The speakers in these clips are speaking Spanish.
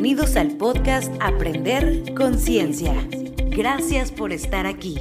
Bienvenidos al podcast Aprender Conciencia. Gracias por estar aquí.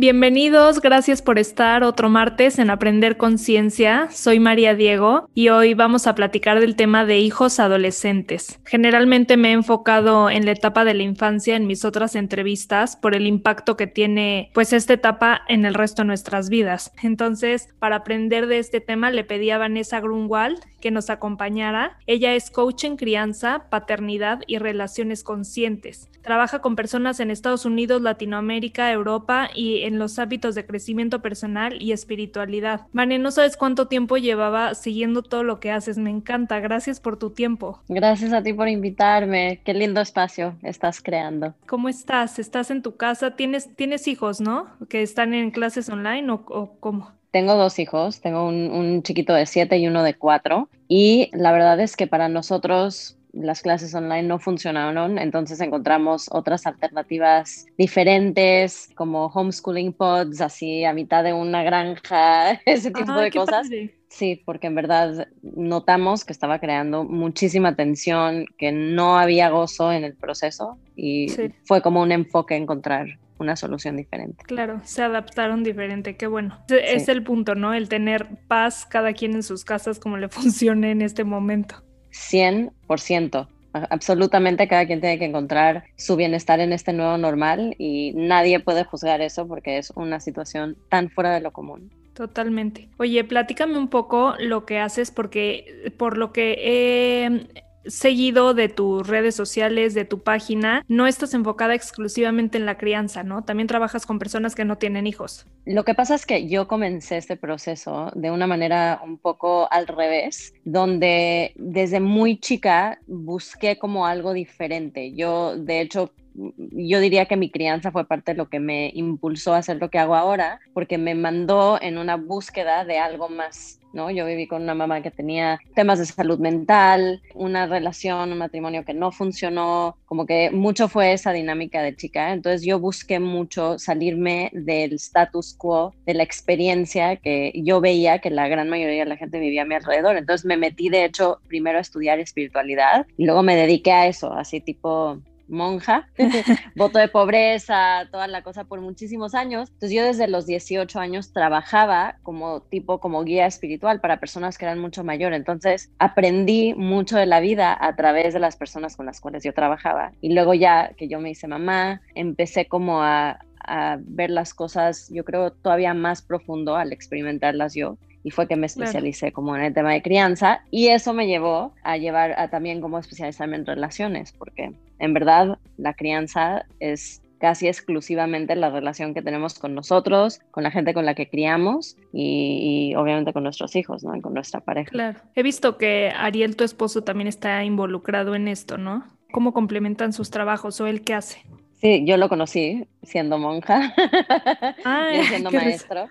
Bienvenidos, gracias por estar otro martes en Aprender Conciencia. Soy María Diego y hoy vamos a platicar del tema de hijos adolescentes. Generalmente me he enfocado en la etapa de la infancia en mis otras entrevistas por el impacto que tiene pues esta etapa en el resto de nuestras vidas. Entonces, para aprender de este tema le pedí a Vanessa Grunwald que nos acompañara. Ella es coach en crianza, paternidad y relaciones conscientes. Trabaja con personas en Estados Unidos, Latinoamérica, Europa y en los hábitos de crecimiento personal y espiritualidad. Mane, no sabes cuánto tiempo llevaba siguiendo todo lo que haces. Me encanta. Gracias por tu tiempo. Gracias a ti por invitarme. Qué lindo espacio estás creando. ¿Cómo estás? ¿Estás en tu casa? ¿Tienes, tienes hijos, no? ¿Que están en clases online o, o cómo? Tengo dos hijos, tengo un, un, chiquito de siete y uno de cuatro. Y la verdad es que para nosotros las clases online no funcionaron, entonces encontramos otras alternativas diferentes, como homeschooling pods, así a mitad de una granja, ese tipo de cosas. Sí, porque en verdad notamos que estaba creando muchísima tensión, que no había gozo en el proceso y fue como un enfoque encontrar una solución diferente. Claro, se adaptaron diferente, qué bueno. Es el punto, ¿no? El tener paz cada quien en sus casas como le funcione en este momento. 100%. Absolutamente cada quien tiene que encontrar su bienestar en este nuevo normal y nadie puede juzgar eso porque es una situación tan fuera de lo común. Totalmente. Oye, platícame un poco lo que haces porque por lo que he seguido de tus redes sociales, de tu página, no estás enfocada exclusivamente en la crianza, ¿no? También trabajas con personas que no tienen hijos. Lo que pasa es que yo comencé este proceso de una manera un poco al revés, donde desde muy chica busqué como algo diferente. Yo, de hecho, yo diría que mi crianza fue parte de lo que me impulsó a hacer lo que hago ahora, porque me mandó en una búsqueda de algo más ¿no? Yo viví con una mamá que tenía temas de salud mental, una relación, un matrimonio que no funcionó, como que mucho fue esa dinámica de chica. Entonces yo busqué mucho salirme del status quo, de la experiencia que yo veía que la gran mayoría de la gente vivía a mi alrededor. Entonces me metí, de hecho, primero a estudiar espiritualidad y luego me dediqué a eso, así tipo monja, voto de pobreza, toda la cosa por muchísimos años. Entonces yo desde los 18 años trabajaba como tipo, como guía espiritual para personas que eran mucho mayor. Entonces aprendí mucho de la vida a través de las personas con las cuales yo trabajaba. Y luego ya que yo me hice mamá, empecé como a, a ver las cosas, yo creo, todavía más profundo al experimentarlas yo y fue que me especialicé como en el tema de crianza y eso me llevó a llevar a también como especializarme en relaciones, porque en verdad la crianza es casi exclusivamente la relación que tenemos con nosotros, con la gente con la que criamos y, obviamente con nuestros hijos, ¿no? Y con nuestra pareja. Claro. He visto que Ariel, tu esposo, también está involucrado en esto, ¿no? ¿Cómo complementan sus trabajos o él qué hace? Sí, yo lo conocí siendo monja, y siendo maestro.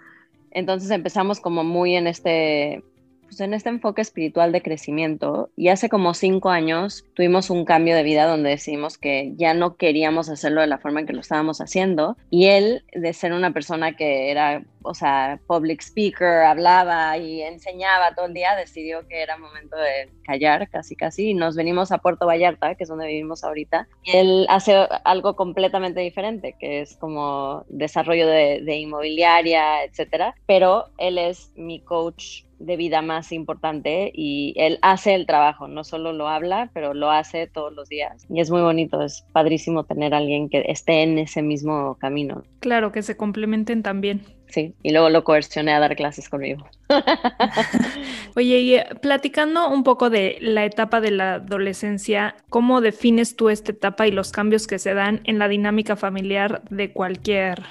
Entonces empezamos como muy en este, pues en este enfoque espiritual de crecimiento y hace como cinco años tuvimos un cambio de vida donde decidimos que ya no queríamos hacerlo de la forma en que lo estábamos haciendo y él de ser una persona que era, o sea, public speaker, hablaba y enseñaba todo el día, decidió que era momento de callar casi casi y nos venimos a Puerto Vallarta, que es donde vivimos ahorita, y él hace algo completamente diferente, que es como desarrollo de, de inmobiliaria, etcétera, pero él es mi coach de vida más importante y él hace el trabajo, no solo lo habla, pero lo hace todos los días. Y es muy bonito, es padrísimo tener a alguien que esté en ese mismo camino. Claro, que se complementen también. Sí, y luego lo coercioné a dar clases conmigo. Oye, y eh, platicando un poco de la etapa de la adolescencia, ¿cómo defines tú esta etapa y los cambios que se dan en la dinámica familiar de cualquier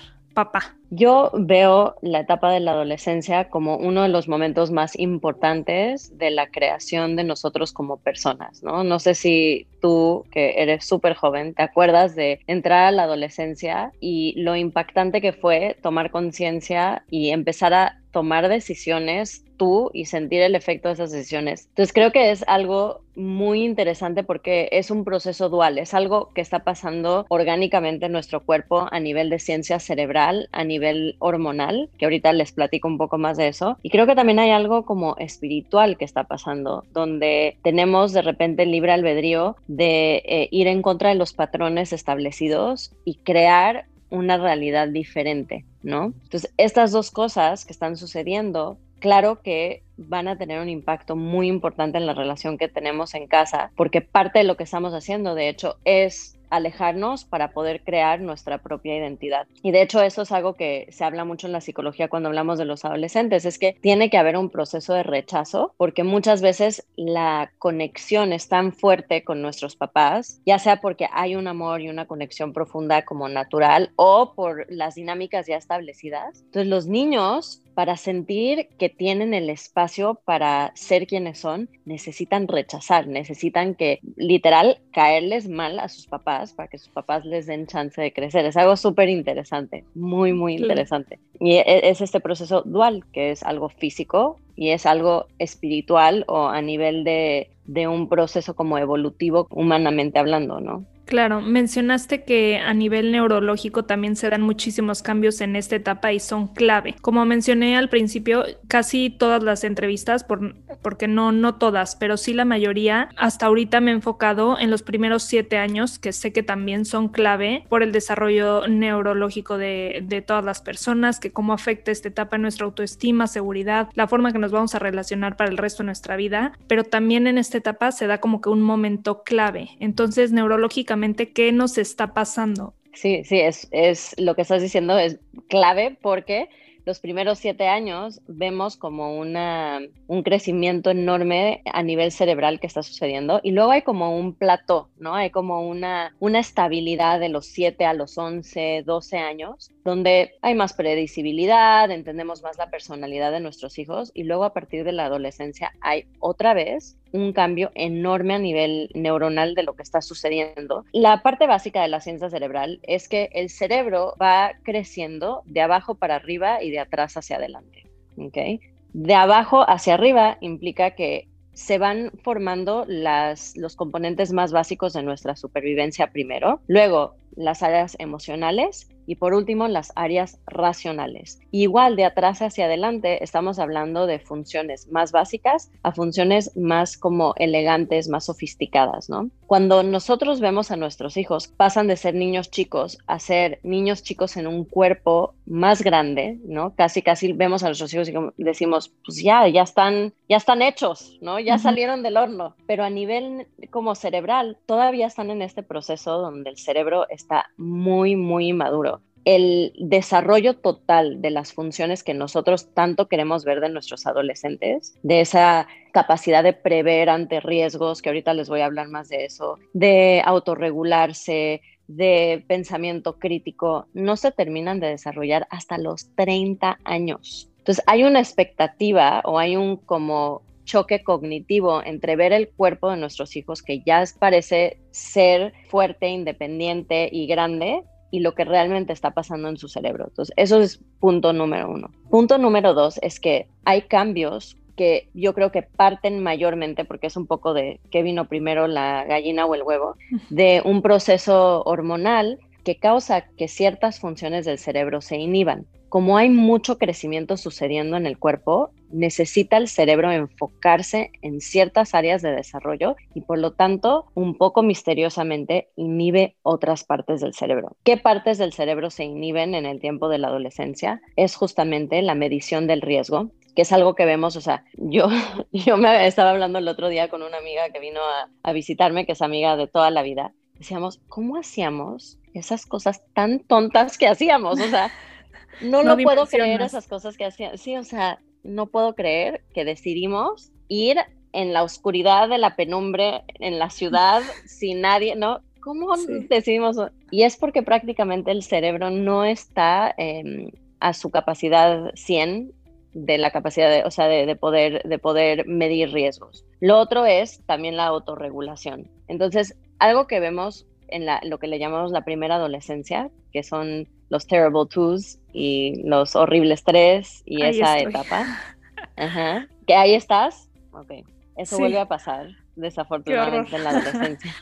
Yo veo la etapa de la adolescencia como uno de los momentos más importantes de la creación de nosotros como personas, ¿no? No sé si tú, que eres súper joven, te acuerdas de entrar a la adolescencia y lo impactante que fue tomar conciencia y empezar a tomar decisiones tú y sentir el efecto de esas decisiones. Entonces creo que es algo muy interesante porque es un proceso dual, es algo que está pasando orgánicamente en nuestro cuerpo a nivel de ciencia cerebral, a nivel hormonal, que ahorita les platico un poco más de eso. Y creo que también hay algo como espiritual que está pasando, donde tenemos de repente libre albedrío de eh, ir en contra de los patrones establecidos y crear una realidad diferente, ¿no? Entonces, estas dos cosas que están sucediendo claro que van a tener un impacto muy importante en la relación que tenemos en casa, porque parte de lo que estamos haciendo, de hecho, es alejarnos para poder crear nuestra propia identidad. Y de hecho eso es algo que se habla mucho en la psicología cuando hablamos de los adolescentes, es que tiene que haber un proceso de rechazo porque muchas veces la conexión es tan fuerte con nuestros papás, ya sea porque hay un amor y una conexión profunda como natural o por las dinámicas ya establecidas. Entonces los niños para sentir que tienen el espacio para ser quienes son, necesitan rechazar, necesitan que literal caerles mal a sus papás para que sus papás les den chance de crecer. Es algo súper interesante, muy, muy interesante. Y e, es este proceso dual, que es algo físico y es algo espiritual o a nivel de, de un proceso como evolutivo, humanamente hablando, ¿no? Claro, mencionaste que a nivel neurológico también se dan muchísimos cambios en esta etapa y son clave. Como mencioné al principio, casi todas las entrevistas, por, porque no, no todas, pero sí la mayoría, hasta ahorita me he enfocado en los primeros siete años, que sé que también son clave por el desarrollo neurológico de, de todas las personas, que cómo afecta esta etapa en nuestra autoestima, seguridad, la forma que nos vamos a relacionar para el resto de nuestra vida, pero también en esta etapa se da como que un momento clave. Entonces, neurológicamente, qué nos está pasando. Sí, sí, es, es lo que estás diciendo es clave porque los primeros siete años vemos como una, un crecimiento enorme a nivel cerebral que está sucediendo y luego hay como un plató, ¿no? Hay como una, una estabilidad de los siete a los once, doce años, donde hay más predecibilidad, entendemos más la personalidad de nuestros hijos y luego a partir de la adolescencia hay otra vez un cambio enorme a nivel neuronal de lo que está sucediendo. La parte básica de la ciencia cerebral es que el cerebro va creciendo de abajo para arriba y de atrás hacia adelante. ¿okay? De abajo hacia arriba implica que se van formando las, los componentes más básicos de nuestra supervivencia primero, luego las áreas emocionales y por último las áreas racionales. Igual de atrás hacia adelante estamos hablando de funciones más básicas a funciones más como elegantes, más sofisticadas, ¿no? Cuando nosotros vemos a nuestros hijos pasan de ser niños chicos a ser niños chicos en un cuerpo más grande, ¿no? Casi casi vemos a nuestros hijos y decimos, pues ya, ya están, ya están hechos, ¿no? Ya salieron del horno, pero a nivel como cerebral todavía están en este proceso donde el cerebro está muy, muy maduro. El desarrollo total de las funciones que nosotros tanto queremos ver de nuestros adolescentes, de esa capacidad de prever ante riesgos, que ahorita les voy a hablar más de eso, de autorregularse, de pensamiento crítico, no se terminan de desarrollar hasta los 30 años. Entonces hay una expectativa o hay un como choque cognitivo entre ver el cuerpo de nuestros hijos que ya parece ser fuerte, independiente y grande y lo que realmente está pasando en su cerebro. Entonces, eso es punto número uno. Punto número dos es que hay cambios que yo creo que parten mayormente, porque es un poco de qué vino primero, la gallina o el huevo, de un proceso hormonal que causa que ciertas funciones del cerebro se inhiban como hay mucho crecimiento sucediendo en el cuerpo, necesita el cerebro enfocarse en ciertas áreas de desarrollo y por lo tanto, un poco misteriosamente, inhibe otras partes del cerebro. ¿Qué partes del cerebro se inhiben en el tiempo de la adolescencia? Es justamente la medición del riesgo, que es algo que vemos, o sea, yo, yo me estaba hablando el otro día con una amiga que vino a, a visitarme, que es amiga de toda la vida. Decíamos, ¿cómo hacíamos esas cosas tan tontas que hacíamos? O sea, no, lo puedo creer esas cosas que hacían. Sí, o sea, no puedo creer que decidimos ir en la oscuridad de la penumbre en la ciudad sin nadie, ¿no? ¿Cómo decidimos? Y es porque prácticamente el cerebro no está em, a su capacidad 100 de la capacidad de, o sea, de, poder, de poder medir riesgos. Lo otro es también la autorregulación. Entonces, algo que vemos en la, lo que le llamamos la primera adolescencia, que son los terrible twos y los horribles tres y esa etapa. Ajá. Que ahí estás. Ok. Eso vuelve a pasar, desafortunadamente, en la adolescencia.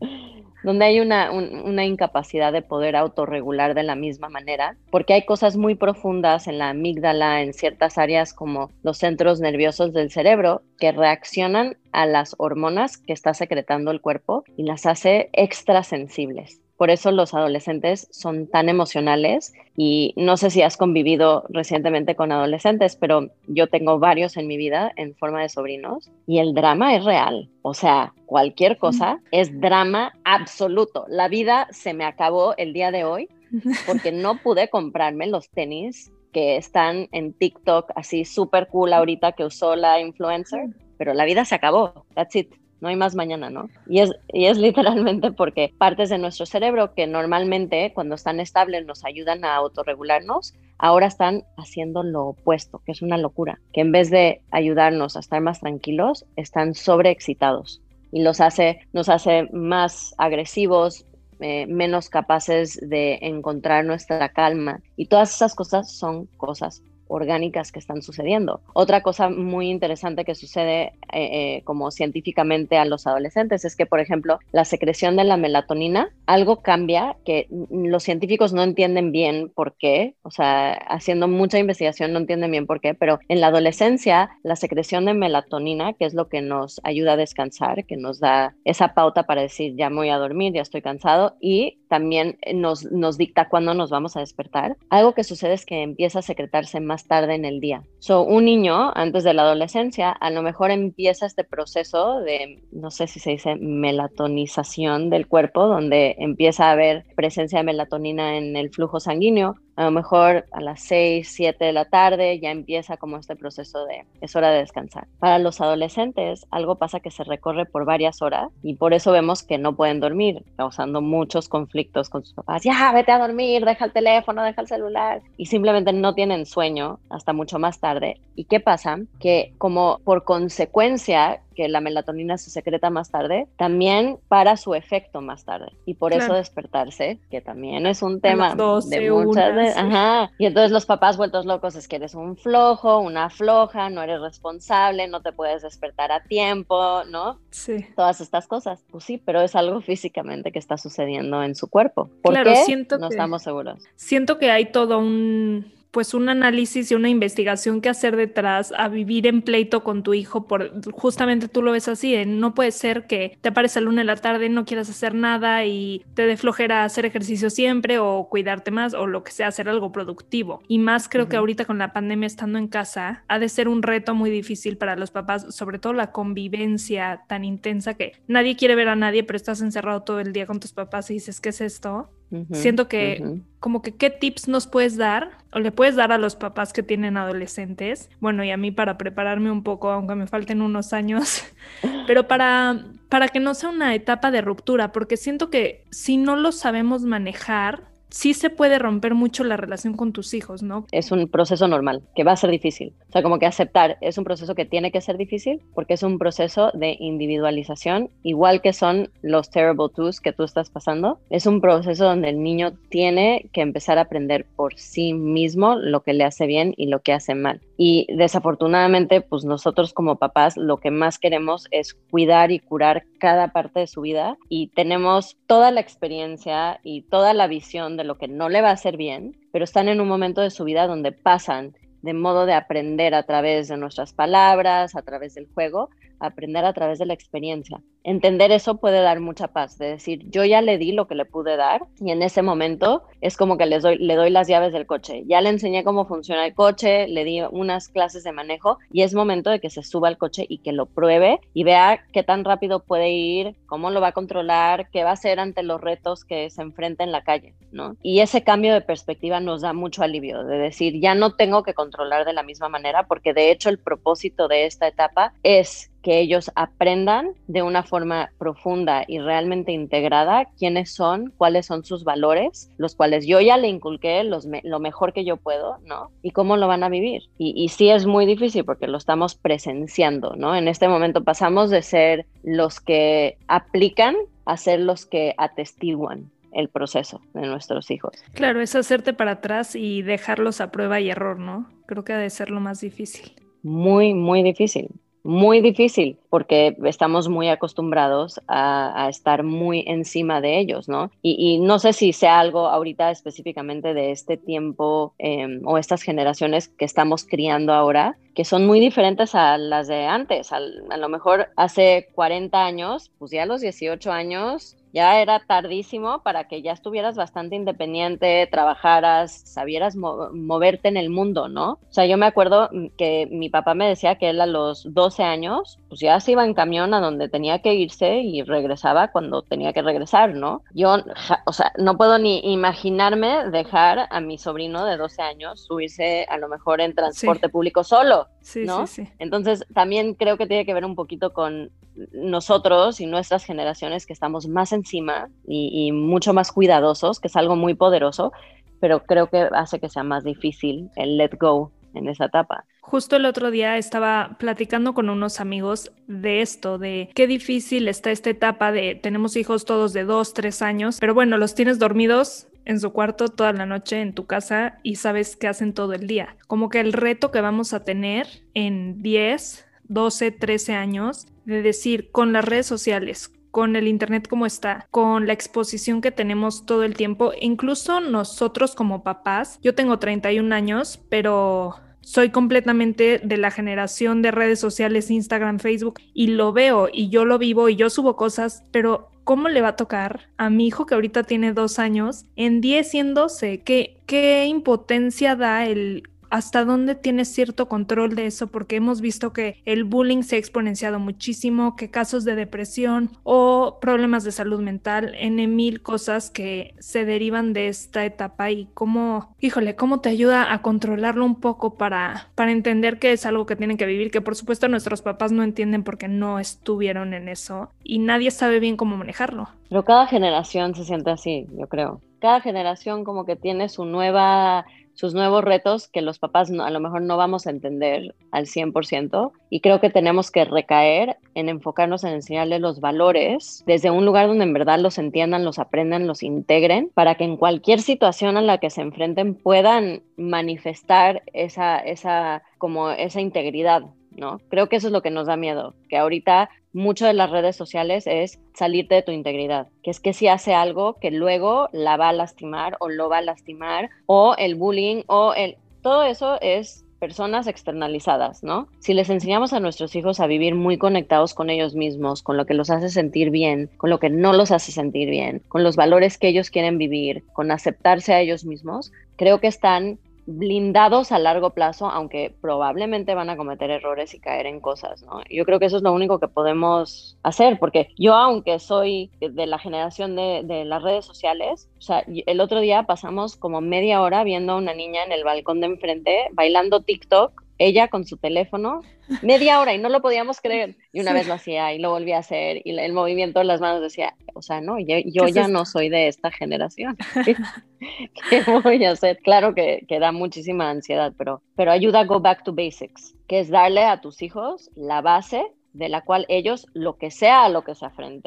donde hay una, una, incapacidad de poder autorregular de la misma manera, porque hay cosas muy profundas en la amígdala, en ciertas áreas como los centros nerviosos del cerebro, que reaccionan a las hormonas que está secretando el cuerpo y las hace extra sensibles. Por eso los adolescentes son tan emocionales y no sé si has convivido recientemente con adolescentes, pero yo tengo varios en mi vida en forma de sobrinos y el drama es real. O sea, cualquier cosa es drama absoluto. La vida se me acabó el día de hoy porque no pude comprarme los tenis que están en TikTok así súper cool ahorita que usó la influencer, pero la vida se acabó. That's it no hay más mañana, ¿no? Y es, y es literalmente porque partes de nuestro cerebro que normalmente cuando están estables nos ayudan a autorregularnos, ahora están haciendo lo opuesto, que es una locura, que en vez de ayudarnos a estar más tranquilos, están sobreexcitados y los hace, nos hace más agresivos, eh, menos capaces de encontrar nuestra calma. Y todas esas cosas son cosas orgánicas que están sucediendo. Otra cosa muy interesante que sucede eh, eh, como científicamente a los adolescentes es que, por ejemplo, la secreción de la melatonina, algo cambia que los científicos no entienden bien por qué, o sea, haciendo mucha investigación no entienden bien por qué, pero en la adolescencia la secreción de melatonina, que es lo que nos ayuda a descansar, que nos da esa pauta para decir ya me voy a dormir, ya estoy cansado y también nos, nos dicta cuándo nos vamos a despertar. Algo que sucede es que empieza a secretarse más tarde en el día. So, un niño antes de la adolescencia a lo mejor empieza este proceso de, no sé si se dice melatonización del cuerpo, donde empieza a haber presencia de melatonina en el flujo sanguíneo a lo mejor a las 6, 7 de la tarde ya empieza como este proceso de es hora de descansar. Para los adolescentes algo pasa que se recorre por varias horas y por eso vemos que no pueden dormir, causando muchos conflictos con sus papás. Ya, vete a dormir, deja el teléfono, deja el celular y simplemente no tienen sueño hasta mucho más tarde. ¿Y qué pasa? Que como por consecuencia que la melatonina se secreta más tarde, también para su efecto más tarde. Y por eso despertarse, que también es un tema de muchas Ajá. Y entonces los papás vueltos locos es que eres un flojo, una floja, no eres responsable, no te puedes despertar a tiempo, ¿no? Sí. Todas estas cosas. Pues sí, pero es algo físicamente que está sucediendo en su cuerpo. ¿Por claro, qué? Siento no estamos seguros. Siento que hay todo un pues un análisis y una investigación que hacer detrás a vivir en pleito con tu hijo por justamente tú lo ves así, no puede ser que te aparezca la una de la tarde, no quieras hacer nada y te dé flojera hacer ejercicio siempre o cuidarte más o lo que sea, hacer algo productivo. Y más creo que ahorita con la pandemia estando en casa ha de ser un reto muy difícil para los papás, sobre todo la convivencia tan intensa que nadie quiere ver a nadie, pero estás encerrado todo el día con tus papás y dices, ¿qué es esto? Siento que como que qué tips nos puedes dar o le puedes dar a los papás que tienen adolescentes, bueno, y a mí para prepararme un poco, aunque me falten unos años, pero para, para que no sea una etapa de ruptura, porque siento que si no lo sabemos manejar, sí se puede romper mucho la relación con tus hijos, ¿no? Es un proceso normal, que va a ser difícil. O sea, como que aceptar, es un proceso que tiene que ser difícil porque es un proceso de individualización, igual que son los terrible twos que tú estás pasando. Es un proceso donde el niño tiene que empezar a aprender por sí mismo lo que le hace bien y lo que hace mal. Y desafortunadamente, pues nosotros como papás lo que más queremos es cuidar y curar cada parte de su vida y tenemos toda la experiencia y toda la visión de lo que no le va a hacer bien, pero están en un momento de su vida donde pasan de modo de aprender a través de nuestras palabras, a través del juego, aprender a través de la experiencia. Entender eso puede dar mucha paz, de decir, yo ya le di lo que le pude dar y en ese momento es como que les doy, le doy las llaves del coche. Ya le enseñé cómo funciona el coche, le di unas clases de manejo y es momento de que se suba al coche y que lo pruebe y vea qué tan rápido puede ir, cómo lo va a controlar, qué va a hacer ante los retos que se enfrenta en la calle, ¿no? Y ese cambio de perspectiva nos da mucho alivio, de decir, ya no tengo que controlar de la misma manera porque de hecho el propósito de esta etapa es que ellos aprendan de una forma profunda y realmente integrada quiénes son, cuáles son sus valores, los cuales yo ya le inculqué los lo mejor que yo puedo, ¿no? Y cómo lo van a vivir. Y, y sí es muy difícil porque lo estamos presenciando, ¿no? En este momento pasamos de ser los que aplican a ser los que atestiguan el proceso de nuestros hijos. Claro, es hacerte para atrás y dejarlos a prueba y error, ¿no? Creo que ha de ser lo más difícil. Muy, muy difícil muy difícil porque estamos muy acostumbrados a, estar muy encima de ellos, ¿no? Y, no sé si sea algo ahorita específicamente de este tiempo em, o estas generaciones que estamos criando ahora, que son muy diferentes a las de antes. a lo mejor hace 40 años, pues ya a los 18 años ya era tardísimo para que ya estuvieras bastante independiente, trabajaras, sabieras moverte en el mundo, ¿no? O sea, yo me acuerdo que mi papá me decía que él a los 12 años, pues ya se iba en camión a donde tenía que irse y regresaba cuando tenía que regresar, ¿no? Yo, o sea, no puedo ni imaginarme dejar a mi sobrino de 12 años subirse a lo mejor en transporte público solo, ¿no? Sí, sí, Entonces, también creo que tiene que ver un poquito con nosotros y nuestras generaciones que estamos más encima y, mucho más cuidadosos, que es algo muy poderoso, pero creo que hace que sea más difícil el let go en esa etapa. Justo el otro día estaba platicando con unos amigos de esto, de qué difícil está esta etapa de tenemos hijos todos de dos, tres años, pero bueno, los tienes dormidos en su cuarto toda la noche en tu casa y sabes qué hacen todo el día. Como que el reto que vamos a tener en 10, 12, 13 años de decir con las redes sociales, con el Internet como está, con la exposición que tenemos todo el tiempo, incluso nosotros como papás, yo tengo 31 años, pero soy completamente de la generación de redes sociales, Instagram, Facebook, y lo veo y yo lo vivo y yo subo cosas, pero ¿cómo le va a tocar a mi hijo que ahorita tiene dos años en 10 y en 12? ¿Qué, qué impotencia da el hasta dónde tienes cierto control de eso, porque hemos visto que el bullying se ha exponenciado muchísimo, que casos de depresión o problemas de salud mental, en mil cosas que se derivan de esta etapa y cómo, híjole, cómo te ayuda a controlarlo un poco para, para entender que es algo que tienen que vivir, que por supuesto nuestros papás no entienden porque no estuvieron en eso y nadie sabe bien cómo manejarlo. Pero cada generación se siente así, yo creo. Cada generación como que tiene su nueva sus nuevos retos que los papás a lo mejor no vamos a entender al 100% y creo que tenemos que recaer en enfocarnos en enseñarles los valores desde un lugar donde en verdad los entiendan, los aprendan, los integren para que en cualquier situación a la que se enfrenten puedan manifestar esa, esa, como esa integridad, ¿no? Creo que eso es lo que nos da miedo, que ahorita mucho de las redes sociales es salirte de tu integridad, que es que si hace algo que luego la va a lastimar o lo va a lastimar, o el bullying, o el... Todo eso es personas externalizadas, ¿no? Si les enseñamos a nuestros hijos a vivir muy conectados con ellos mismos, con lo que los hace sentir bien, con lo que no los hace sentir bien, con los valores que ellos quieren vivir, con aceptarse a ellos mismos, creo que están blindados a largo plazo, aunque probablemente van a cometer errores y caer en cosas, ¿no? Yo creo que eso es lo único que podemos hacer, porque yo, aunque soy de la generación de, de las redes sociales, o sea, el otro día pasamos como media hora viendo a una niña en el balcón de enfrente bailando TikTok ella con su teléfono media hora y no lo podíamos creer. Y una vez lo hacía y lo volvía a hacer y el movimiento de las manos decía, o sea, no, yo, ya no soy de esta generación. ¿Qué voy a hacer? Claro que, que, da muchísima ansiedad, pero, pero ayuda a go back to basics, que es darle a tus hijos la base de la cual ellos, lo que sea a lo que se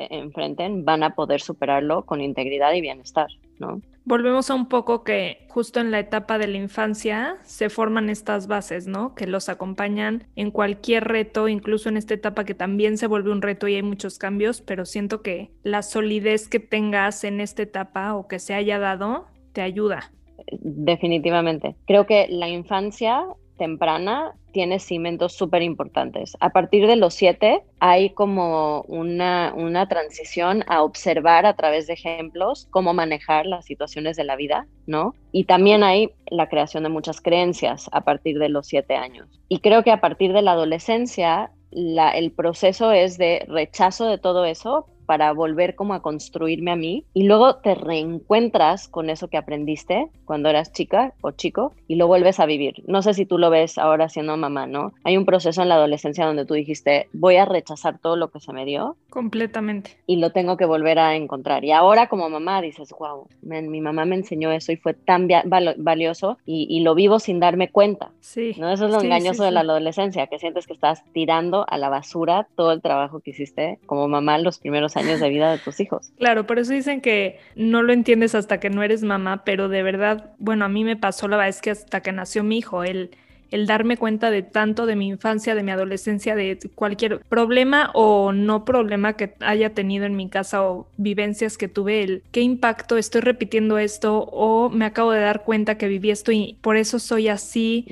enfrenten, van a poder superarlo con integridad y bienestar, ¿no? Volvemos a un poco que justo en la etapa de la infancia se forman estas bases, ¿no? Que los acompañan en cualquier reto, incluso en esta etapa que también se vuelve un reto y hay muchos cambios, pero siento que la solidez que tengas en esta etapa o que se haya dado te ayuda. Definitivamente. Creo que la infancia temprana tiene cimientos súper importantes. A partir de los siete hay como una, una transición a observar a través de ejemplos cómo manejar las situaciones de la vida, ¿no? Y también hay la creación de muchas creencias a partir de los siete años. Y creo que a partir de la adolescencia el proceso es de rechazo de todo eso para volver como a construirme a mí y luego te reencuentras con eso que aprendiste cuando eras chica o chico y lo vuelves a vivir. No sé si tú lo ves ahora siendo mamá, ¿no? Hay un proceso en la adolescencia donde tú dijiste, voy a rechazar todo lo que se me dio. Completamente. Y lo tengo que volver a encontrar. Y ahora como mamá dices, wow, mi mamá me enseñó eso y fue tan valioso y, lo vivo sin darme cuenta. Sí. ¿no? Eso es lo engañoso de la adolescencia, que sientes que estás tirando a la basura todo el trabajo que hiciste como mamá los primeros años de vida de tus hijos. Claro, por eso dicen que no lo entiendes hasta que no eres mamá, pero de verdad, bueno, a mí me pasó la vez que hasta que nació mi hijo, él el darme cuenta de tanto de mi infancia, de mi adolescencia, de cualquier problema o no problema que haya tenido en mi casa o vivencias que tuve, el qué impacto estoy repitiendo esto o me acabo de dar cuenta que viví esto y por eso soy así.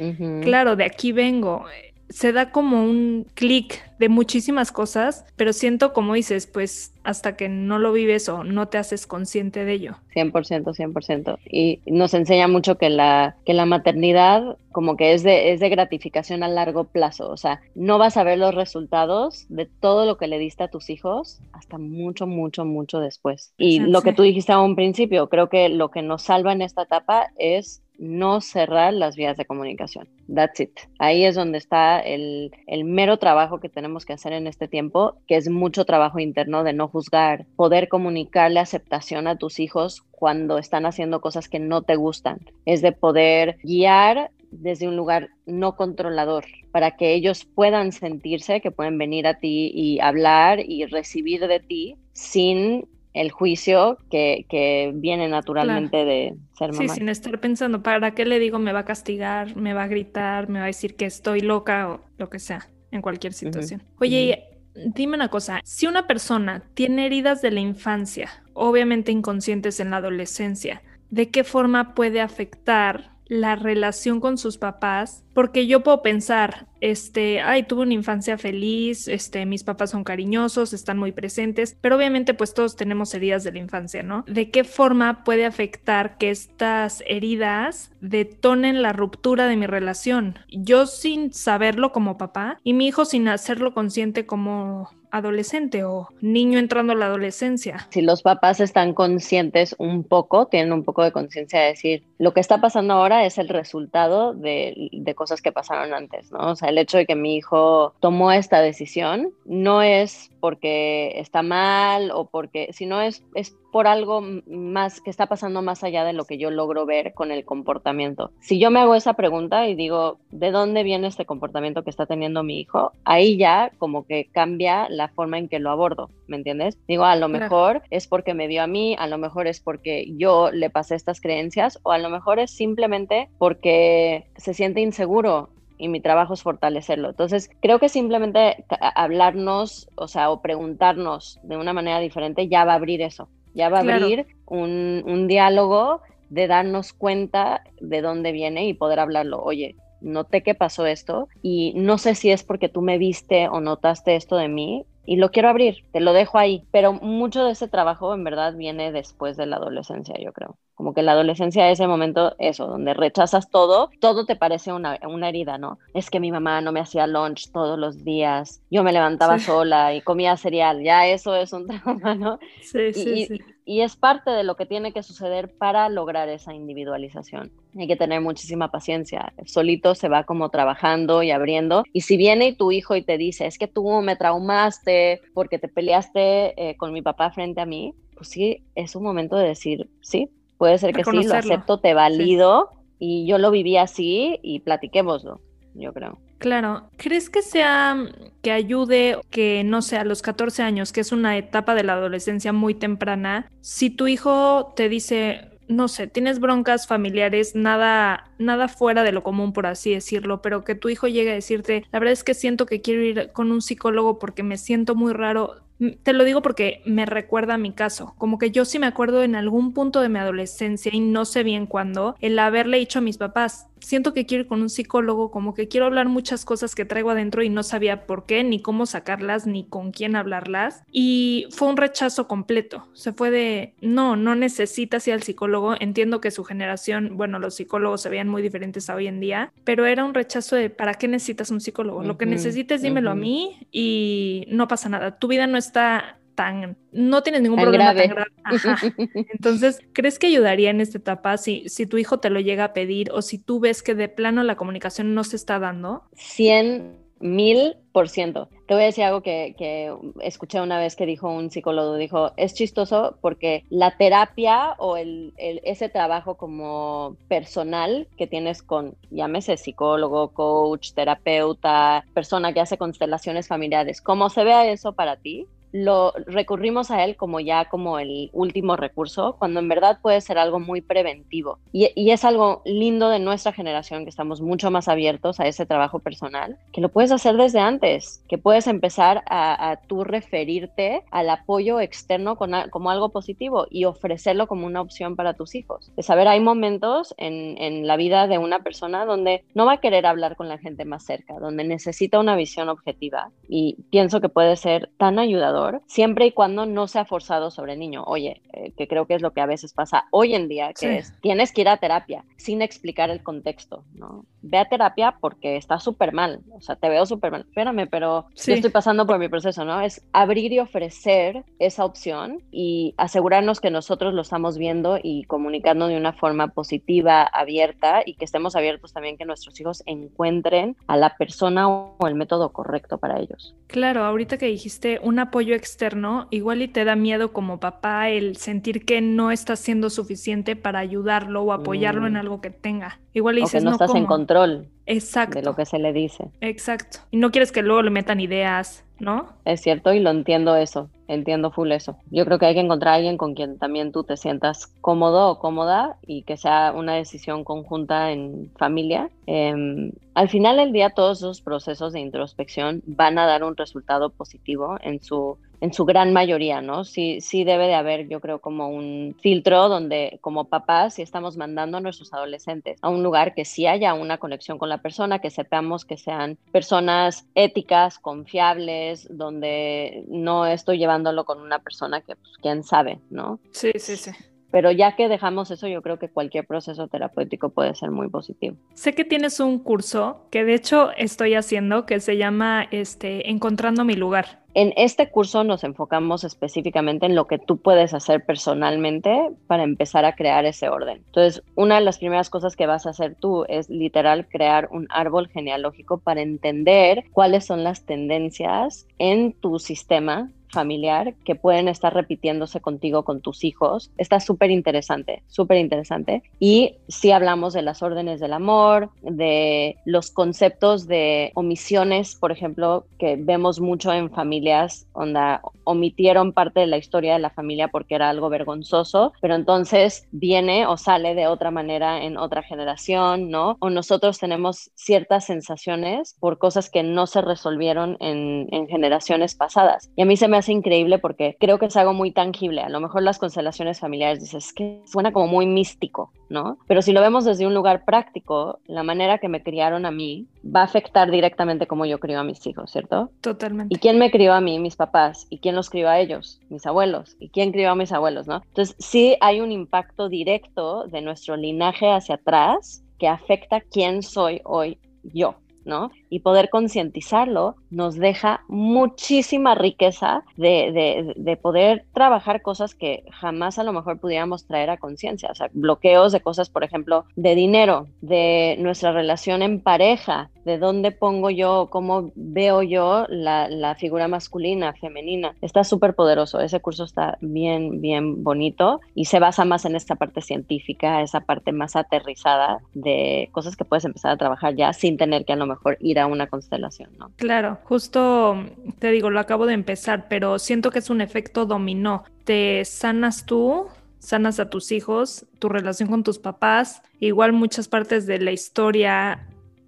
Claro, de aquí vengo se da como un clic de muchísimas cosas, pero siento como dices, pues hasta que no lo vives o no te haces consciente de ello. 100%, 100%. Y nos enseña mucho que la, que la maternidad como que es de, es de gratificación a largo plazo, o sea, no vas a ver los resultados de todo lo que le diste a tus hijos hasta mucho, mucho, mucho después. Y lo que tú dijiste a un principio, creo que lo que nos salva en esta etapa es no cerrar las vías de comunicación. That's it. Ahí es donde está el, mero trabajo que tenemos que hacer en este tiempo, que es mucho trabajo interno de no juzgar, poder comunicarle aceptación a tus hijos cuando están haciendo cosas que no te gustan. Es de poder guiar desde un lugar no controlador, para que ellos puedan sentirse que pueden venir a ti y hablar y recibir de ti sin el juicio que, que viene naturalmente de ser mamá. Sí, sin estar pensando, ¿para qué le digo me va a castigar, me va a gritar, me va a decir que estoy loca o lo que sea, en cualquier situación? Oye, dime una cosa, si una persona tiene heridas de la infancia, obviamente inconscientes en la adolescencia, ¿de qué forma puede afectar la relación con sus papás? Porque yo puedo pensar, este, ay, tuve una infancia feliz, este, mis papás son cariñosos, están muy presentes, pero obviamente pues todos tenemos heridas de la infancia, ¿no? ¿De qué forma puede afectar que estas heridas detonen la ruptura de mi relación? Yo sin saberlo como papá y mi hijo sin hacerlo consciente como adolescente o niño entrando a la adolescencia. Si los papás están conscientes un poco, tienen un poco de conciencia de decir, lo que está pasando ahora es el resultado de, de cosas que pasaron antes, ¿no? O sea, el hecho de que mi hijo tomó esta decisión no es porque está mal o porque, sino es, es por algo más que está pasando más allá de lo que yo logro ver con el comportamiento. Si yo me hago esa pregunta y digo, ¿de dónde viene este comportamiento que está teniendo mi hijo? Ahí ya como que cambia la forma en que lo abordo, ¿me entiendes? Digo, a lo mejor es porque me vio a mí, a lo mejor es porque yo le pasé estas creencias o a lo mejor es simplemente porque se siente inseguro y mi trabajo es fortalecerlo. Entonces, creo que simplemente hablarnos, o sea, o preguntarnos de una manera diferente ya va a abrir eso, ya va a abrir un, un diálogo de darnos cuenta de dónde viene y poder hablarlo. Oye, noté que pasó esto y no sé si es porque tú me viste o notaste esto de mí y lo quiero abrir, te lo dejo ahí, pero mucho de ese trabajo en verdad viene después de la adolescencia, yo creo. Como que la adolescencia es ese momento, eso, donde rechazas todo, todo te parece una, una herida, ¿no? Es que mi mamá no me hacía lunch todos los días, yo me levantaba sola y comía cereal, ya eso es un trauma, ¿no? Sí, sí, sí. Y es parte de lo que tiene que suceder para lograr esa individualización. Hay que tener muchísima paciencia. Solito se va como trabajando y abriendo. Y si viene tu hijo y te dice, es que tú me traumaste porque te peleaste eh, con mi papá frente a mí, pues sí, es un momento de decir, sí, puede ser que sí, lo acepto, te valido y yo lo viví así y platiquémoslo, yo creo. Claro, ¿crees que sea que ayude que no sé, a los 14 años, que es una etapa de la adolescencia muy temprana, si tu hijo te dice, no sé, tienes broncas familiares, nada, nada fuera de lo común, por así decirlo, pero que tu hijo llegue a decirte, la verdad es que siento que quiero ir con un psicólogo porque me siento muy raro. Te lo digo porque me recuerda a mi caso, como que yo sí me acuerdo en algún punto de mi adolescencia y no sé bien cuándo, el haberle dicho a mis papás, siento que quiero ir con un psicólogo, como que quiero hablar muchas cosas que traigo adentro y no sabía por qué, ni cómo sacarlas, ni con quién hablarlas. Y fue un rechazo completo. Se fue de, no, no necesitas ir al psicólogo. Entiendo que su generación, bueno, los psicólogos se veían muy diferentes a hoy en día, pero era un rechazo de, ¿para qué necesitas un psicólogo? Lo que necesites, dímelo a mí y no pasa nada. Tu vida no está tan, no tienes ningún problema tan grave. Entonces, ¿crees que ayudaría en esta etapa si, si tu hijo te lo llega a pedir o si tú ves que de plano la comunicación no se está dando? 100 mil por ciento. Te voy a decir algo que, escuché una vez que dijo un psicólogo, dijo, es chistoso porque la terapia o el, ese trabajo como personal que tienes con, llámese psicólogo, coach, terapeuta, persona que hace constelaciones familiares, ¿cómo se vea eso para ti? Lo recurrimos a él como ya como el último recurso, cuando en verdad puede ser algo muy preventivo. Y, es algo lindo de nuestra generación, que estamos mucho más abiertos a ese trabajo personal, que lo puedes hacer desde antes, que puedes empezar a, a tú referirte al apoyo externo como algo positivo y ofrecerlo como una opción para tus hijos. De saber, hay momentos en, en la vida de una persona donde no va a querer hablar con la gente más cerca, donde necesita una visión objetiva y pienso que puede ser tan ayudador siempre y cuando no sea forzado sobre el niño. Oye, eh, que creo que es lo que a veces pasa hoy en día, que es, tienes que ir a terapia sin explicar el contexto, ¿no? Ve a terapia porque está súper mal, o sea, te veo súper mal. Espérame, pero yo estoy pasando por mi proceso, ¿no? Es abrir y ofrecer esa opción y asegurarnos que nosotros lo estamos viendo y comunicando de una forma positiva, abierta y que estemos abiertos también que nuestros hijos encuentren a la persona o el método correcto para ellos. Claro, ahorita que dijiste un apoyo externo, igual y te da miedo como papá el sentir que no estás siendo suficiente para ayudarlo o apoyarlo en mm. algo que tenga. Igual y dices, no, estás en control. Exacto. De lo que se le dice. Exacto. Y no quieres que luego le metan ideas, ¿no? Es cierto y lo entiendo eso, entiendo full eso. Yo creo que hay que encontrar a alguien con quien también tú te sientas cómodo o cómoda y que sea una decisión conjunta en familia. Em, al final del día todos esos procesos de introspección van a dar un resultado positivo en su en su gran mayoría, ¿no? Sí, sí debe de haber, yo creo, como un filtro donde como papás, si estamos mandando a nuestros adolescentes a un lugar que sí haya una conexión con la persona, que sepamos que sean personas éticas, confiables, donde no estoy llevándolo con una persona que, pues, quién sabe, ¿no? Sí, sí, sí. Pero ya que dejamos eso, yo creo que cualquier proceso terapéutico puede ser muy positivo. Sé que tienes un curso que de hecho estoy haciendo que se llama este, Encontrando mi lugar. En este curso nos enfocamos específicamente en lo que tú puedes hacer personalmente para empezar a crear ese orden. Entonces, una de las primeras cosas que vas a hacer tú es literal crear un árbol genealógico para entender cuáles son las tendencias en tu sistema familiar que pueden estar repitiéndose contigo, con tus hijos. Está súper interesante, súper interesante. Y si hablamos de las órdenes del amor, de los conceptos de omisiones, por ejemplo, que vemos mucho en familias donde omitieron parte de la historia de la familia porque era algo vergonzoso, pero entonces viene o sale de otra manera en otra generación, ¿no? O nosotros tenemos ciertas sensaciones por cosas que no se resolvieron en, en generaciones pasadas. Y a mí se me hace increíble porque creo que es algo muy tangible. A lo mejor las constelaciones familiares dices que suena como muy místico, ¿no? Pero si lo vemos desde un lugar práctico, la manera que me criaron a mí va a afectar directamente cómo yo crío a mis hijos, ¿cierto? Totalmente. ¿Y quién me crió a mí? Mis papás. ¿Y quién los crió a ellos? Mis abuelos. ¿Y quién crió a mis abuelos, no? Entonces, sí hay un impacto directo de nuestro linaje hacia atrás que afecta quién soy hoy yo. ¿no? Y poder concientizarlo nos deja muchísima riqueza de, de, poder trabajar cosas que jamás a lo mejor pudiéramos traer a conciencia, o sea, bloqueos de cosas, por ejemplo, de dinero, de nuestra relación en pareja, de dónde pongo yo, cómo veo yo la, la figura masculina, femenina. Está súper poderoso, ese curso está bien, bien bonito y se basa más en esta parte científica, esa parte más aterrizada de cosas que puedes empezar a trabajar ya sin tener que a lo mejor ir a una constelación, ¿no? Claro, justo te digo, lo acabo de empezar, pero siento que es un efecto dominó. Te sanas tú, sanas a tus hijos, tu relación con tus papás, igual muchas partes de la historia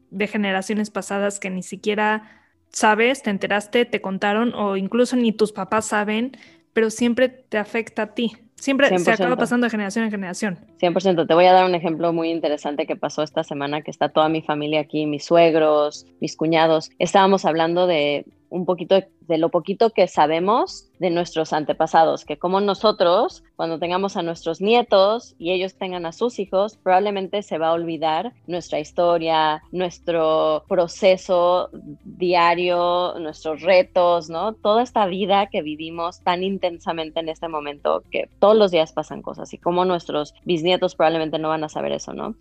de generaciones pasadas que ni siquiera sabes, te enteraste, te contaron o incluso ni tus papás saben, pero siempre te afecta a ti. Siempre se acaba pasando de generación en generación. 100%. Te voy a dar un ejemplo muy interesante que pasó esta semana, que está toda mi familia aquí, mis suegros, mis cuñados. Estábamos hablando de un poquito de lo poquito que sabemos de nuestros antepasados, que como nosotros, cuando tengamos a nuestros nietos y ellos tengan a sus hijos, probablemente se va a olvidar nuestra historia, nuestro proceso diario, nuestros retos, ¿no? Toda esta vida que vivimos tan intensamente en este momento, que todos los días pasan cosas y como nuestros bisnietos probablemente no van a saber eso, ¿no?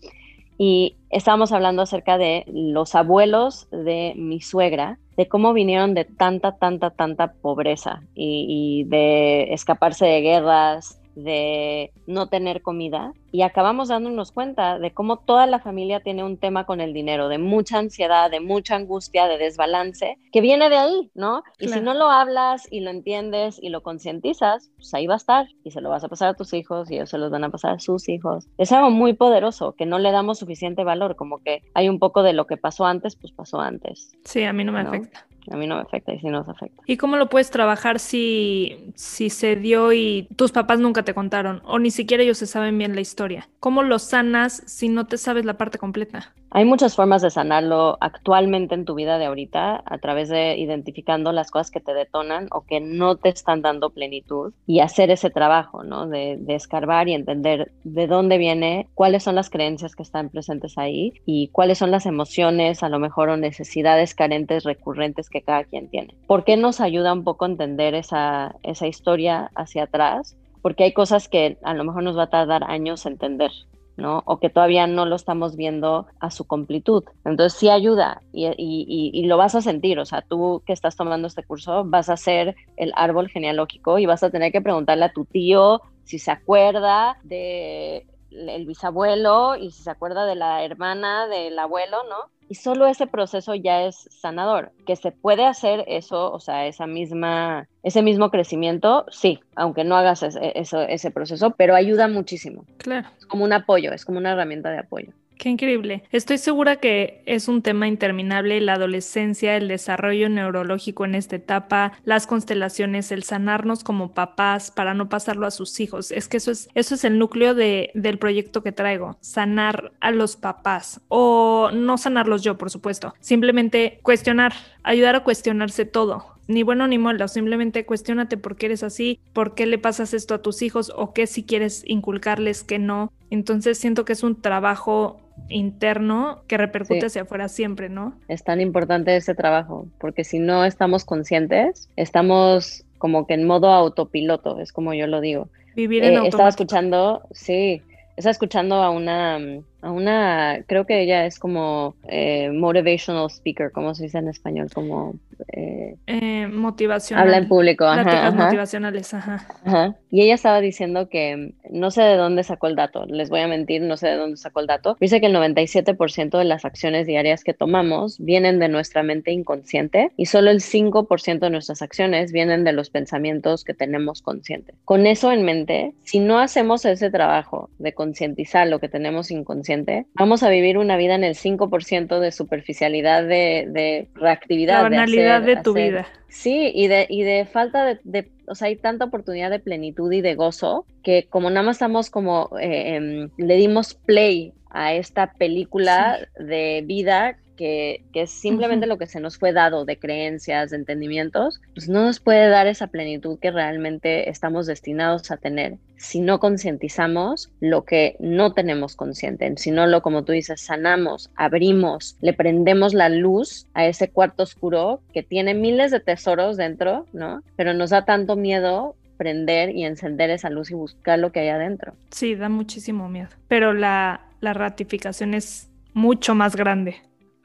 Y estábamos hablando acerca de los abuelos de mi suegra, de cómo vinieron de tanta, tanta, tanta pobreza y, y de escaparse de guerras, de no tener comida y acabamos dándonos cuenta de cómo toda la familia tiene un tema con el dinero, de mucha ansiedad, de mucha angustia, de desbalance, que viene de ahí, ¿no? Y si no lo hablas y lo entiendes y lo concientizas, pues ahí va a estar y se lo vas a pasar a tus hijos y ellos se los van a pasar a sus hijos. Es algo muy poderoso que no le damos suficiente valor, como que hay un poco de lo que pasó antes, pues pasó antes. Sí, a mí no me afecta a mí no me afecta y si nos afecta. ¿Y cómo lo puedes trabajar si, si se dio y tus papás nunca te contaron o ni siquiera ellos se saben bien la historia? ¿Cómo lo sanas si no te sabes la parte completa? Hay muchas formas de sanarlo actualmente en tu vida de ahorita a través de identificando las cosas que te detonan o que no te están dando plenitud y hacer ese trabajo, ¿no? De, de escarbar y entender de dónde viene, cuáles son las creencias que están presentes ahí y cuáles son las emociones, a lo mejor, o necesidades carentes recurrentes que cada quien tiene. ¿Por qué nos ayuda un poco a entender esa, esa historia hacia atrás? Porque hay cosas que a lo mejor nos va a tardar años entender, ¿no? O que todavía no lo estamos viendo a su completud. Entonces sí ayuda y, y, y, lo vas a sentir, o sea, tú que estás tomando este curso vas a hacer el árbol genealógico y vas a tener que preguntarle a tu tío si se acuerda de el bisabuelo y si se acuerda de la hermana del abuelo, ¿no? Y solo ese proceso ya es sanador. Que se puede hacer eso, o sea, esa misma, ese mismo crecimiento, sí, aunque no hagas ese, ese proceso, pero ayuda muchísimo. Claro. Es como un apoyo, es como una herramienta de apoyo. Qué increíble. Estoy segura que es un tema interminable la adolescencia, el desarrollo neurológico en esta etapa, las constelaciones, el sanarnos como papás para no pasarlo a sus hijos. Es que eso es, eso es el núcleo de, del proyecto que traigo, sanar a los papás o no sanarlos yo, por supuesto. Simplemente cuestionar, ayudar a cuestionarse todo ni bueno ni malo, simplemente cuestionate por qué eres así, por qué le pasas esto a tus hijos o qué si quieres inculcarles que no. Entonces siento que es un trabajo interno que repercute hacia afuera siempre, ¿no? Es tan importante ese trabajo, porque si no estamos conscientes, estamos como que en modo autopiloto, es como yo lo digo. Vivir en eh, Estaba escuchando, sí, estaba escuchando a una a una, creo que ella es como eh, motivational speaker, como se dice en español, como... Eh, eh, motivacional. Habla en público, ajá, motivacionales, ajá. ajá. Y ella estaba diciendo que, no sé de dónde sacó el dato, les voy a mentir, no sé de dónde sacó el dato, dice que el 97% de las acciones diarias que tomamos vienen de nuestra mente inconsciente y solo el 5% de nuestras acciones vienen de los pensamientos que tenemos conscientes. Con eso en mente, si no hacemos ese trabajo de concientizar lo que tenemos inconsciente, vamos a vivir una vida en el 5% de superficialidad, de, reactividad. La banalidad de, tu vida. Sí, y de, y de falta de, o sea, hay tanta oportunidad de plenitud y de gozo que como nada más estamos como, eh, em, le dimos play a esta película de vida que, es simplemente lo que se nos fue dado de creencias, de entendimientos, pues no nos puede dar esa plenitud que realmente estamos destinados a tener si no concientizamos lo que no tenemos consciente, si no lo, como tú dices, sanamos, abrimos, le prendemos la luz a ese cuarto oscuro que tiene miles de tesoros dentro, ¿no? Pero nos da tanto miedo prender y encender esa luz y buscar lo que hay adentro. Sí, da muchísimo miedo, pero la, la ratificación es mucho más grande.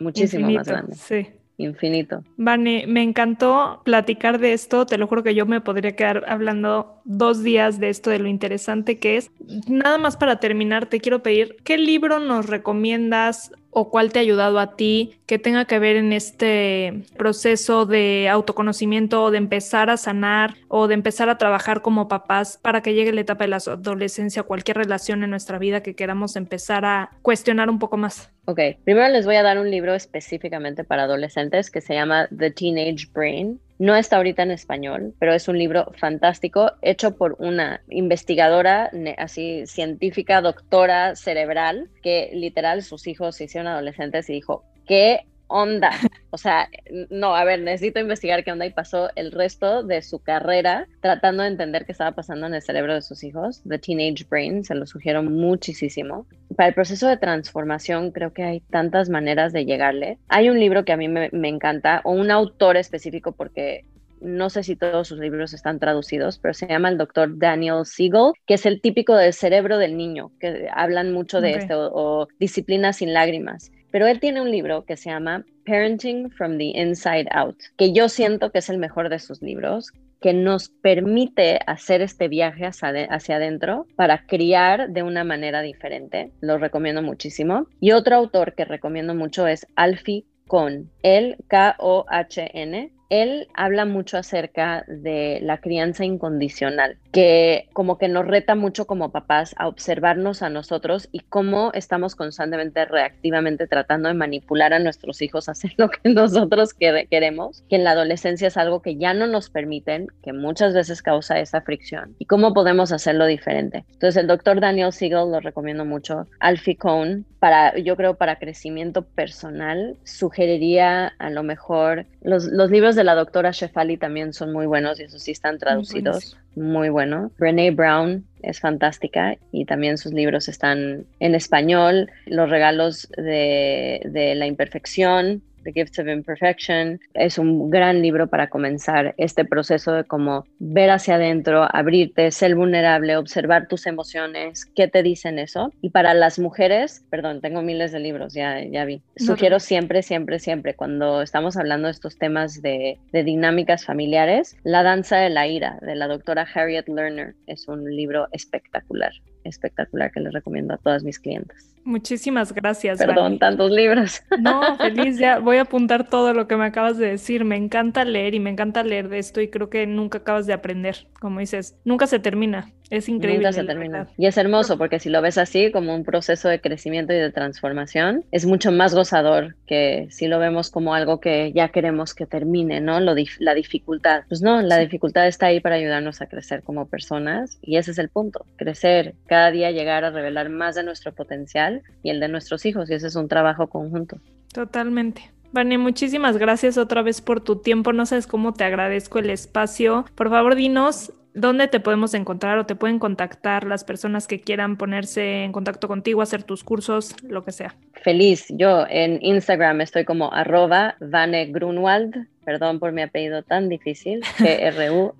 Muchísimo más grande. Sí. Infinito. Vane, me encantó platicar de esto. Te lo juro que yo me podría quedar hablando dos días de esto, de lo interesante que es. Nada más para terminar, te quiero pedir, ¿qué libro nos recomiendas o cuál te ha ayudado a ti que tenga que ver en este proceso de autoconocimiento o de empezar a sanar o de empezar a trabajar como papás para que llegue la etapa de la adolescencia, cualquier relación en nuestra vida que queramos empezar a cuestionar un poco más? Ok, primero les voy a dar un libro específicamente para adolescentes que se llama The Teenage Brain. No está ahorita en español, pero es un libro fantástico hecho por una investigadora, así científica, doctora cerebral, que literal sus hijos se hicieron adolescentes y dijo, ¿qué onda? O sea, no, a ver, necesito investigar qué onda y pasó el resto de su carrera tratando de entender qué estaba pasando en el cerebro de sus hijos. The Teenage Brain, se lo sugiero muchísimo. Para el proceso de transformación creo que hay tantas maneras de llegarle. Hay un libro que a mí me, me encanta, o un autor específico porque no sé si todos sus libros están traducidos, pero se llama el doctor Daniel Siegel, que es el típico del cerebro del niño, que hablan mucho de esto, o, Disciplina sin lágrimas. Pero él tiene un libro que se llama Parenting from the Inside Out, que yo siento que es el mejor de sus libros, que nos permite hacer este viaje hacia, adentro para criar de una manera diferente. Lo recomiendo muchísimo. Y otro autor que recomiendo mucho es Alfie Kohn, el K-O-H-N él habla mucho acerca de la crianza incondicional, que como que nos reta mucho como papás a observarnos a nosotros y cómo estamos constantemente reactivamente tratando de manipular a nuestros hijos a hacer lo que nosotros queremos, que en la adolescencia es algo que ya no nos permiten, que muchas veces causa esa fricción y cómo podemos hacerlo diferente. Entonces el doctor Daniel Siegel lo recomiendo mucho, Alfie Kohn, para, yo creo para crecimiento personal, sugeriría a lo mejor los, los libros de la doctora Shefali también son muy buenos y esos sí están traducidos. Muy, bueno. Brene Brown es fantástica y también sus libros están en español. Los regalos de, de la imperfección The Gifts of Imperfection. Es un gran libro para comenzar este proceso de cómo ver hacia adentro, abrirte, ser vulnerable, observar tus emociones, qué te dicen eso. Y para las mujeres, perdón, tengo miles de libros, ya, ya vi. Sugiero siempre, siempre, siempre, cuando estamos hablando de estos temas de, de dinámicas familiares, La danza de la ira de la doctora Harriet Lerner es un libro espectacular espectacular que les recomiendo a todas mis clientes. Muchísimas gracias. Perdón, tantos libros. No, feliz, ya voy a apuntar todo lo que me acabas de decir. Me encanta leer y me encanta leer de esto y creo que nunca acabas de aprender. Como dices, nunca se termina. Es increíble. Nunca se termina. Y es hermoso porque si lo ves así como un proceso de crecimiento y de transformación, es mucho más gozador que si lo vemos como algo que ya queremos que termine, ¿no? Lo la dificultad. Pues no, la dificultad está ahí para ayudarnos a crecer como personas y ese es el punto, crecer, cada día llegar a revelar más de nuestro potencial y el de nuestros hijos y ese es un trabajo conjunto. Totalmente. Vani, muchísimas gracias otra vez por tu tiempo. No sabes cómo te agradezco el espacio. Por favor, dinos dónde te podemos encontrar o te pueden contactar las personas que quieran ponerse en contacto contigo, hacer tus cursos, lo que sea. Feliz. Yo en Instagram estoy como arroba Vane Grunwald perdón por mi apellido tan difícil, G-R-U-N-W-A-L-D,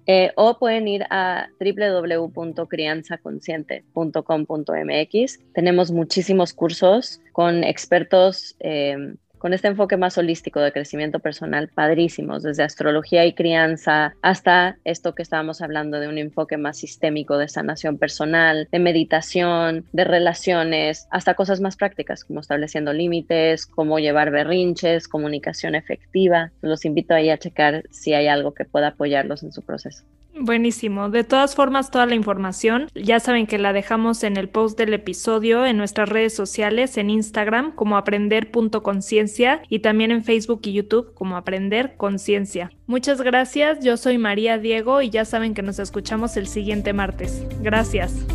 eh, o pueden ir a www.crianzaconsciente.com.mx. Tenemos muchísimos cursos con expertos. Eh, con este enfoque más holístico de crecimiento personal, padrísimos, desde astrología y crianza hasta esto que estábamos hablando de un enfoque más sistémico de sanación personal, de meditación, de relaciones, hasta cosas más prácticas como estableciendo límites, cómo llevar berrinches, comunicación efectiva. Los invito ahí a checar si hay algo que pueda apoyarlos en su proceso. Buenísimo. De todas formas, toda la información ya saben que la dejamos en el post del episodio en nuestras redes sociales, en Instagram como aprender.conciencia y también en Facebook y YouTube como Aprender Conciencia. Muchas gracias, yo soy María Diego y ya saben que nos escuchamos el siguiente martes. Gracias.